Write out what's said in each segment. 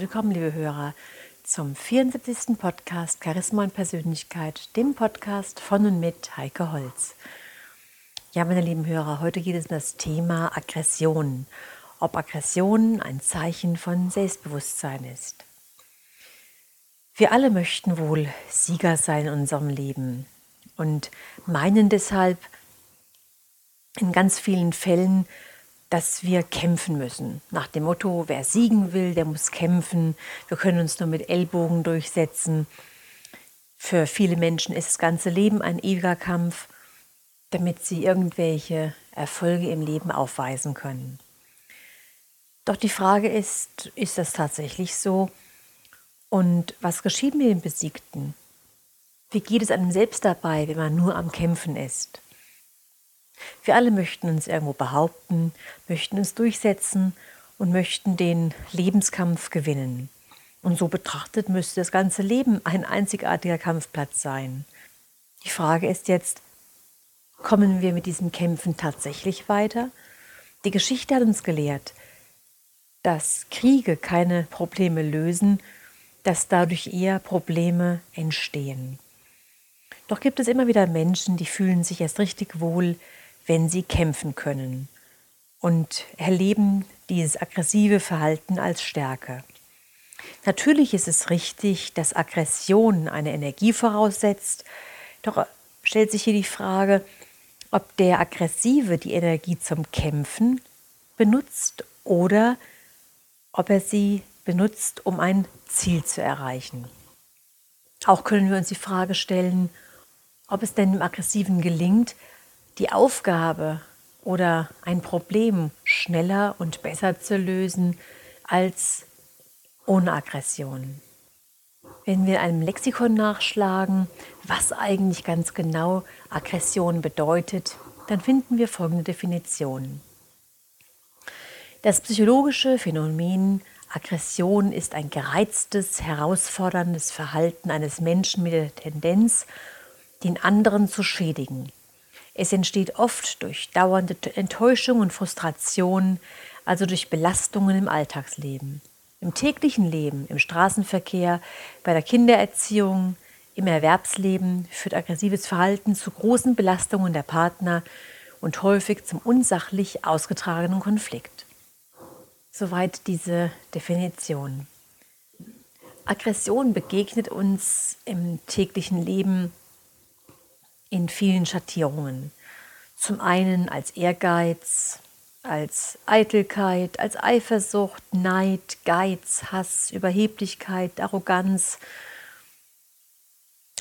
Willkommen, liebe Hörer, zum 74. Podcast Charisma und Persönlichkeit, dem Podcast von und mit Heike Holz. Ja, meine lieben Hörer, heute geht es um das Thema Aggression. Ob Aggression ein Zeichen von Selbstbewusstsein ist. Wir alle möchten wohl Sieger sein in unserem Leben und meinen deshalb in ganz vielen Fällen, dass wir kämpfen müssen. Nach dem Motto, wer siegen will, der muss kämpfen. Wir können uns nur mit Ellbogen durchsetzen. Für viele Menschen ist das ganze Leben ein ewiger Kampf, damit sie irgendwelche Erfolge im Leben aufweisen können. Doch die Frage ist, ist das tatsächlich so? Und was geschieht mit dem Besiegten? Wie geht es einem selbst dabei, wenn man nur am Kämpfen ist? Wir alle möchten uns irgendwo behaupten, möchten uns durchsetzen und möchten den Lebenskampf gewinnen. Und so betrachtet müsste das ganze Leben ein einzigartiger Kampfplatz sein. Die Frage ist jetzt, kommen wir mit diesem Kämpfen tatsächlich weiter? Die Geschichte hat uns gelehrt, dass Kriege keine Probleme lösen, dass dadurch eher Probleme entstehen. Doch gibt es immer wieder Menschen, die fühlen sich erst richtig wohl, wenn sie kämpfen können und erleben dieses aggressive Verhalten als Stärke. Natürlich ist es richtig, dass Aggression eine Energie voraussetzt, doch stellt sich hier die Frage, ob der Aggressive die Energie zum Kämpfen benutzt oder ob er sie benutzt, um ein Ziel zu erreichen. Auch können wir uns die Frage stellen, ob es denn dem Aggressiven gelingt, die Aufgabe oder ein Problem schneller und besser zu lösen als ohne Aggression. Wenn wir in einem Lexikon nachschlagen, was eigentlich ganz genau Aggression bedeutet, dann finden wir folgende Definition. Das psychologische Phänomen Aggression ist ein gereiztes, herausforderndes Verhalten eines Menschen mit der Tendenz, den anderen zu schädigen. Es entsteht oft durch dauernde Enttäuschung und Frustration, also durch Belastungen im Alltagsleben. Im täglichen Leben, im Straßenverkehr, bei der Kindererziehung, im Erwerbsleben führt aggressives Verhalten zu großen Belastungen der Partner und häufig zum unsachlich ausgetragenen Konflikt. Soweit diese Definition. Aggression begegnet uns im täglichen Leben in vielen Schattierungen. Zum einen als Ehrgeiz, als Eitelkeit, als Eifersucht, Neid, Geiz, Hass, Überheblichkeit, Arroganz,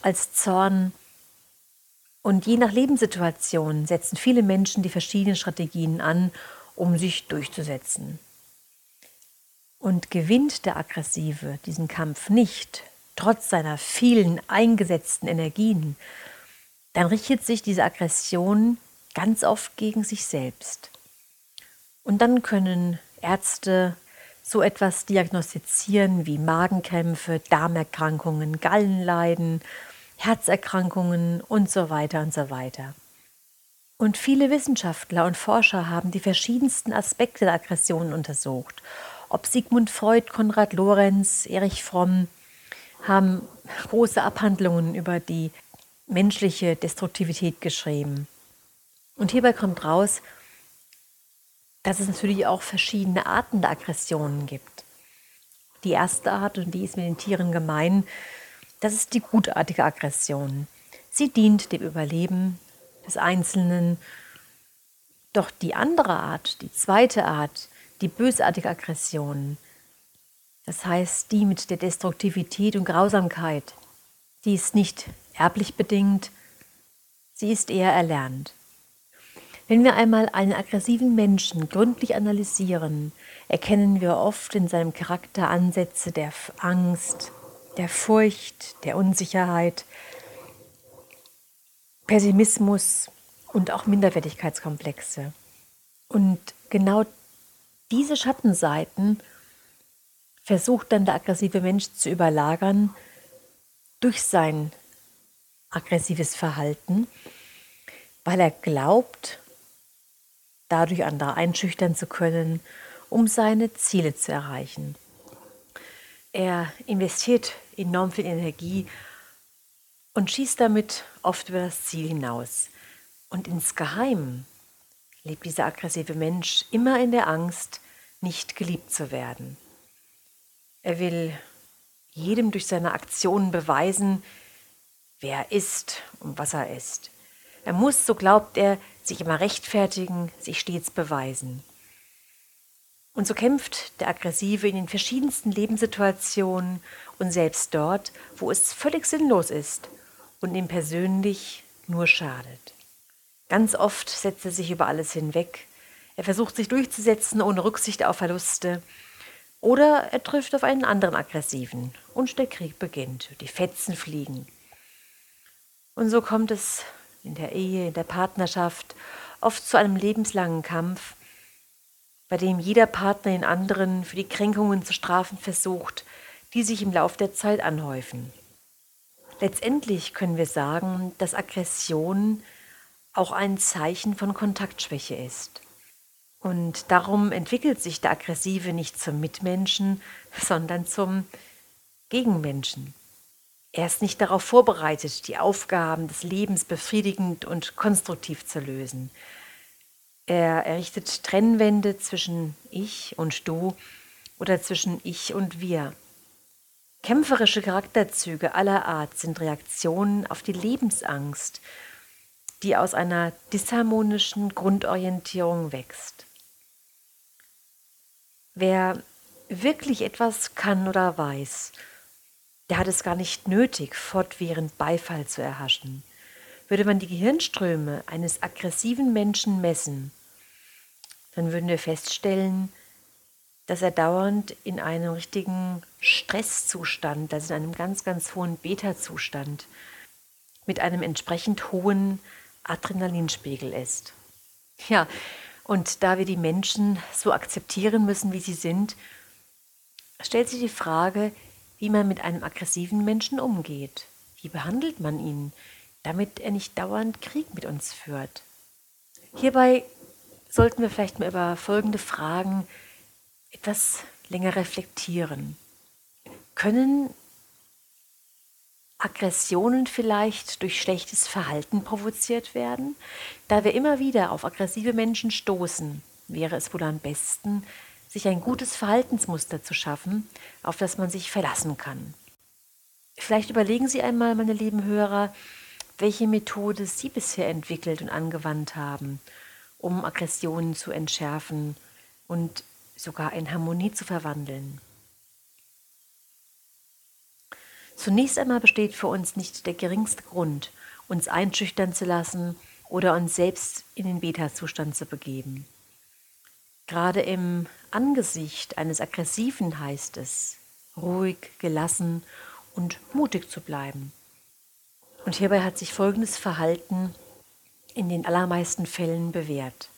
als Zorn. Und je nach Lebenssituation setzen viele Menschen die verschiedenen Strategien an, um sich durchzusetzen. Und gewinnt der Aggressive diesen Kampf nicht, trotz seiner vielen eingesetzten Energien, dann richtet sich diese Aggression ganz oft gegen sich selbst. Und dann können Ärzte so etwas diagnostizieren wie Magenkrämpfe, Darmerkrankungen, Gallenleiden, Herzerkrankungen und so weiter und so weiter. Und viele Wissenschaftler und Forscher haben die verschiedensten Aspekte der Aggression untersucht. Ob Sigmund Freud, Konrad Lorenz, Erich Fromm haben große Abhandlungen über die menschliche Destruktivität geschrieben. Und hierbei kommt raus, dass es natürlich auch verschiedene Arten der Aggressionen gibt. Die erste Art, und die ist mit den Tieren gemein, das ist die gutartige Aggression. Sie dient dem Überleben des Einzelnen. Doch die andere Art, die zweite Art, die bösartige Aggression, das heißt die mit der Destruktivität und Grausamkeit, die ist nicht erblich bedingt, sie ist eher erlernt. Wenn wir einmal einen aggressiven Menschen gründlich analysieren, erkennen wir oft in seinem Charakter Ansätze der Angst, der Furcht, der Unsicherheit, Pessimismus und auch Minderwertigkeitskomplexe. Und genau diese Schattenseiten versucht dann der aggressive Mensch zu überlagern durch sein aggressives Verhalten, weil er glaubt, dadurch andere einschüchtern zu können, um seine Ziele zu erreichen. Er investiert enorm viel Energie und schießt damit oft über das Ziel hinaus. Und insgeheim lebt dieser aggressive Mensch immer in der Angst, nicht geliebt zu werden. Er will jedem durch seine Aktionen beweisen, wer er ist und was er ist. Er muss, so glaubt er, sich immer rechtfertigen, sich stets beweisen. Und so kämpft der Aggressive in den verschiedensten Lebenssituationen und selbst dort, wo es völlig sinnlos ist und ihm persönlich nur schadet. Ganz oft setzt er sich über alles hinweg. Er versucht sich durchzusetzen ohne Rücksicht auf Verluste. Oder er trifft auf einen anderen Aggressiven und der Krieg beginnt. Die Fetzen fliegen. Und so kommt es in der Ehe, in der Partnerschaft oft zu einem lebenslangen Kampf, bei dem jeder Partner den anderen für die Kränkungen zu strafen versucht, die sich im Lauf der Zeit anhäufen. Letztendlich können wir sagen, dass Aggression auch ein Zeichen von Kontaktschwäche ist. Und darum entwickelt sich der Aggressive nicht zum Mitmenschen, sondern zum Gegenmenschen. Er ist nicht darauf vorbereitet, die Aufgaben des Lebens befriedigend und konstruktiv zu lösen. Er errichtet Trennwände zwischen ich und du oder zwischen ich und wir. Kämpferische Charakterzüge aller Art sind Reaktionen auf die Lebensangst, die aus einer disharmonischen Grundorientierung wächst. Wer wirklich etwas kann oder weiß, der hat es gar nicht nötig, fortwährend Beifall zu erhaschen. Würde man die Gehirnströme eines aggressiven Menschen messen, dann würden wir feststellen, dass er dauernd in einem richtigen Stresszustand, also in einem ganz, ganz hohen Beta-Zustand, mit einem entsprechend hohen Adrenalinspiegel ist. Ja, und da wir die Menschen so akzeptieren müssen, wie sie sind, stellt sich die Frage, wie man mit einem aggressiven Menschen umgeht. Wie behandelt man ihn, damit er nicht dauernd Krieg mit uns führt? Hierbei sollten wir vielleicht mal über folgende Fragen etwas länger reflektieren. Können Aggressionen vielleicht durch schlechtes Verhalten provoziert werden? Da wir immer wieder auf aggressive Menschen stoßen, wäre es wohl am besten, sich ein gutes Verhaltensmuster zu schaffen, auf das man sich verlassen kann. Vielleicht überlegen Sie einmal, meine lieben Hörer, welche Methode Sie bisher entwickelt und angewandt haben, um Aggressionen zu entschärfen und sogar in Harmonie zu verwandeln. Zunächst einmal besteht für uns nicht der geringste Grund, uns einschüchtern zu lassen oder uns selbst in den Beta-Zustand zu begeben. Gerade im Angesicht eines Aggressiven heißt es, ruhig, gelassen und mutig zu bleiben. Und hierbei hat sich folgendes Verhalten in den allermeisten Fällen bewährt.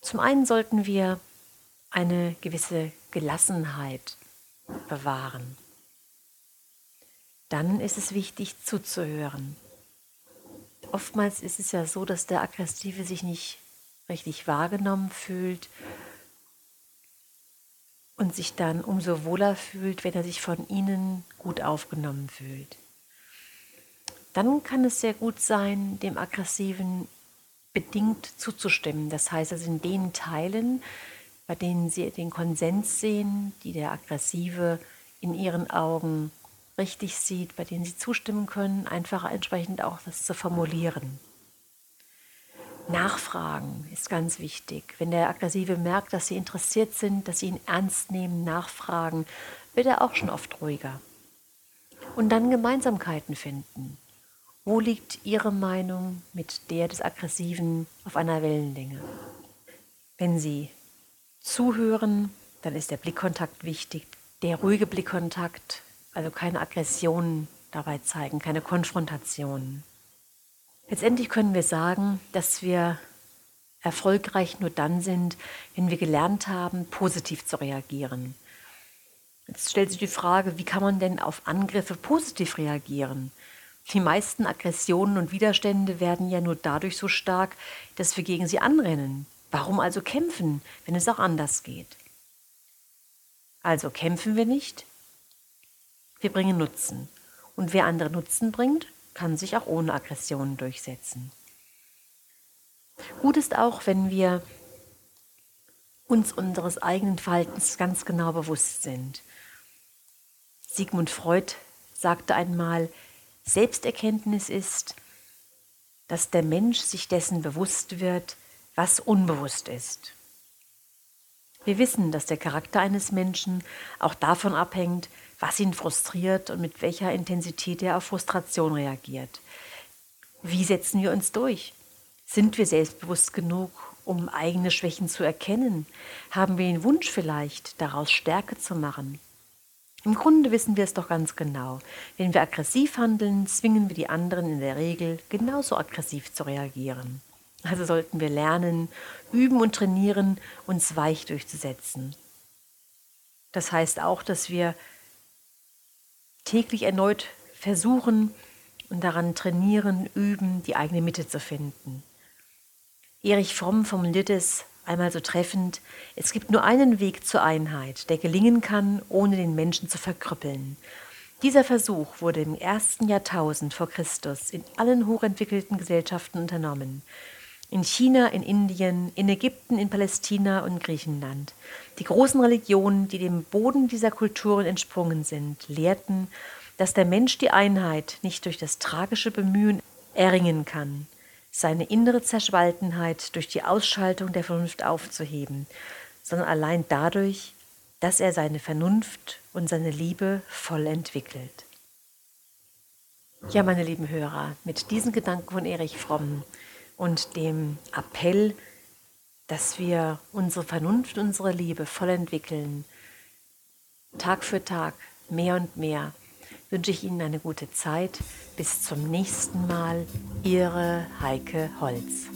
Zum einen sollten wir eine gewisse Gelassenheit bewahren dann ist es wichtig zuzuhören. Oftmals ist es ja so, dass der Aggressive sich nicht richtig wahrgenommen fühlt und sich dann umso wohler fühlt, wenn er sich von ihnen gut aufgenommen fühlt. Dann kann es sehr gut sein, dem Aggressiven bedingt zuzustimmen. Das heißt, also in den Teilen, bei denen sie den Konsens sehen, die der Aggressive in ihren Augen richtig sieht, bei denen sie zustimmen können, einfach entsprechend auch das zu formulieren. Nachfragen ist ganz wichtig. Wenn der Aggressive merkt, dass sie interessiert sind, dass sie ihn ernst nehmen, nachfragen, wird er auch schon oft ruhiger. Und dann Gemeinsamkeiten finden. Wo liegt Ihre Meinung mit der des Aggressiven auf einer Wellenlänge? Wenn Sie zuhören, dann ist der Blickkontakt wichtig. Der ruhige Blickkontakt also keine Aggression dabei zeigen, keine Konfrontation. Letztendlich können wir sagen, dass wir erfolgreich nur dann sind, wenn wir gelernt haben, positiv zu reagieren. Jetzt stellt sich die Frage, wie kann man denn auf Angriffe positiv reagieren? Die meisten Aggressionen und Widerstände werden ja nur dadurch so stark, dass wir gegen sie anrennen. Warum also kämpfen, wenn es auch anders geht? Also kämpfen wir nicht, Wir bringen Nutzen. Und wer andere Nutzen bringt, kann sich auch ohne Aggressionen durchsetzen. Gut ist auch, wenn wir uns unseres eigenen Verhaltens ganz genau bewusst sind. Sigmund Freud sagte einmal, Selbsterkenntnis ist, dass der Mensch sich dessen bewusst wird, was unbewusst ist. Wir wissen, dass der Charakter eines Menschen auch davon abhängt, was ihn frustriert und mit welcher Intensität er auf Frustration reagiert. Wie setzen wir uns durch? Sind wir selbstbewusst genug, um eigene Schwächen zu erkennen? Haben wir den Wunsch vielleicht, daraus Stärke zu machen? Im Grunde wissen wir es doch ganz genau. Wenn wir aggressiv handeln, zwingen wir die anderen in der Regel genauso aggressiv zu reagieren. Also sollten wir lernen, üben und trainieren, uns weich durchzusetzen. Das heißt auch, dass wir täglich erneut versuchen und daran trainieren, üben, die eigene Mitte zu finden. Erich Fromm formuliert es einmal so treffend, es gibt nur einen Weg zur Einheit, der gelingen kann, ohne den Menschen zu verkrüppeln. Dieser Versuch wurde im ersten Jahrtausend vor Christus in allen hochentwickelten Gesellschaften unternommen. In China, in Indien, in Ägypten, in Palästina und Griechenland. Die großen Religionen, die dem Boden dieser Kulturen entsprungen sind, lehrten, dass der Mensch die Einheit nicht durch das tragische Bemühen erringen kann, seine innere Zerspaltenheit durch die Ausschaltung der Vernunft aufzuheben, sondern allein dadurch, dass er seine Vernunft und seine Liebe voll entwickelt. Ja, meine lieben Hörer, mit diesen Gedanken von Erich Fromm und dem Appell, dass wir unsere Vernunft, unsere Liebe voll entwickeln, Tag für Tag, mehr und mehr, wünsche ich Ihnen eine gute Zeit. Bis zum nächsten Mal. Ihre Heike Holz.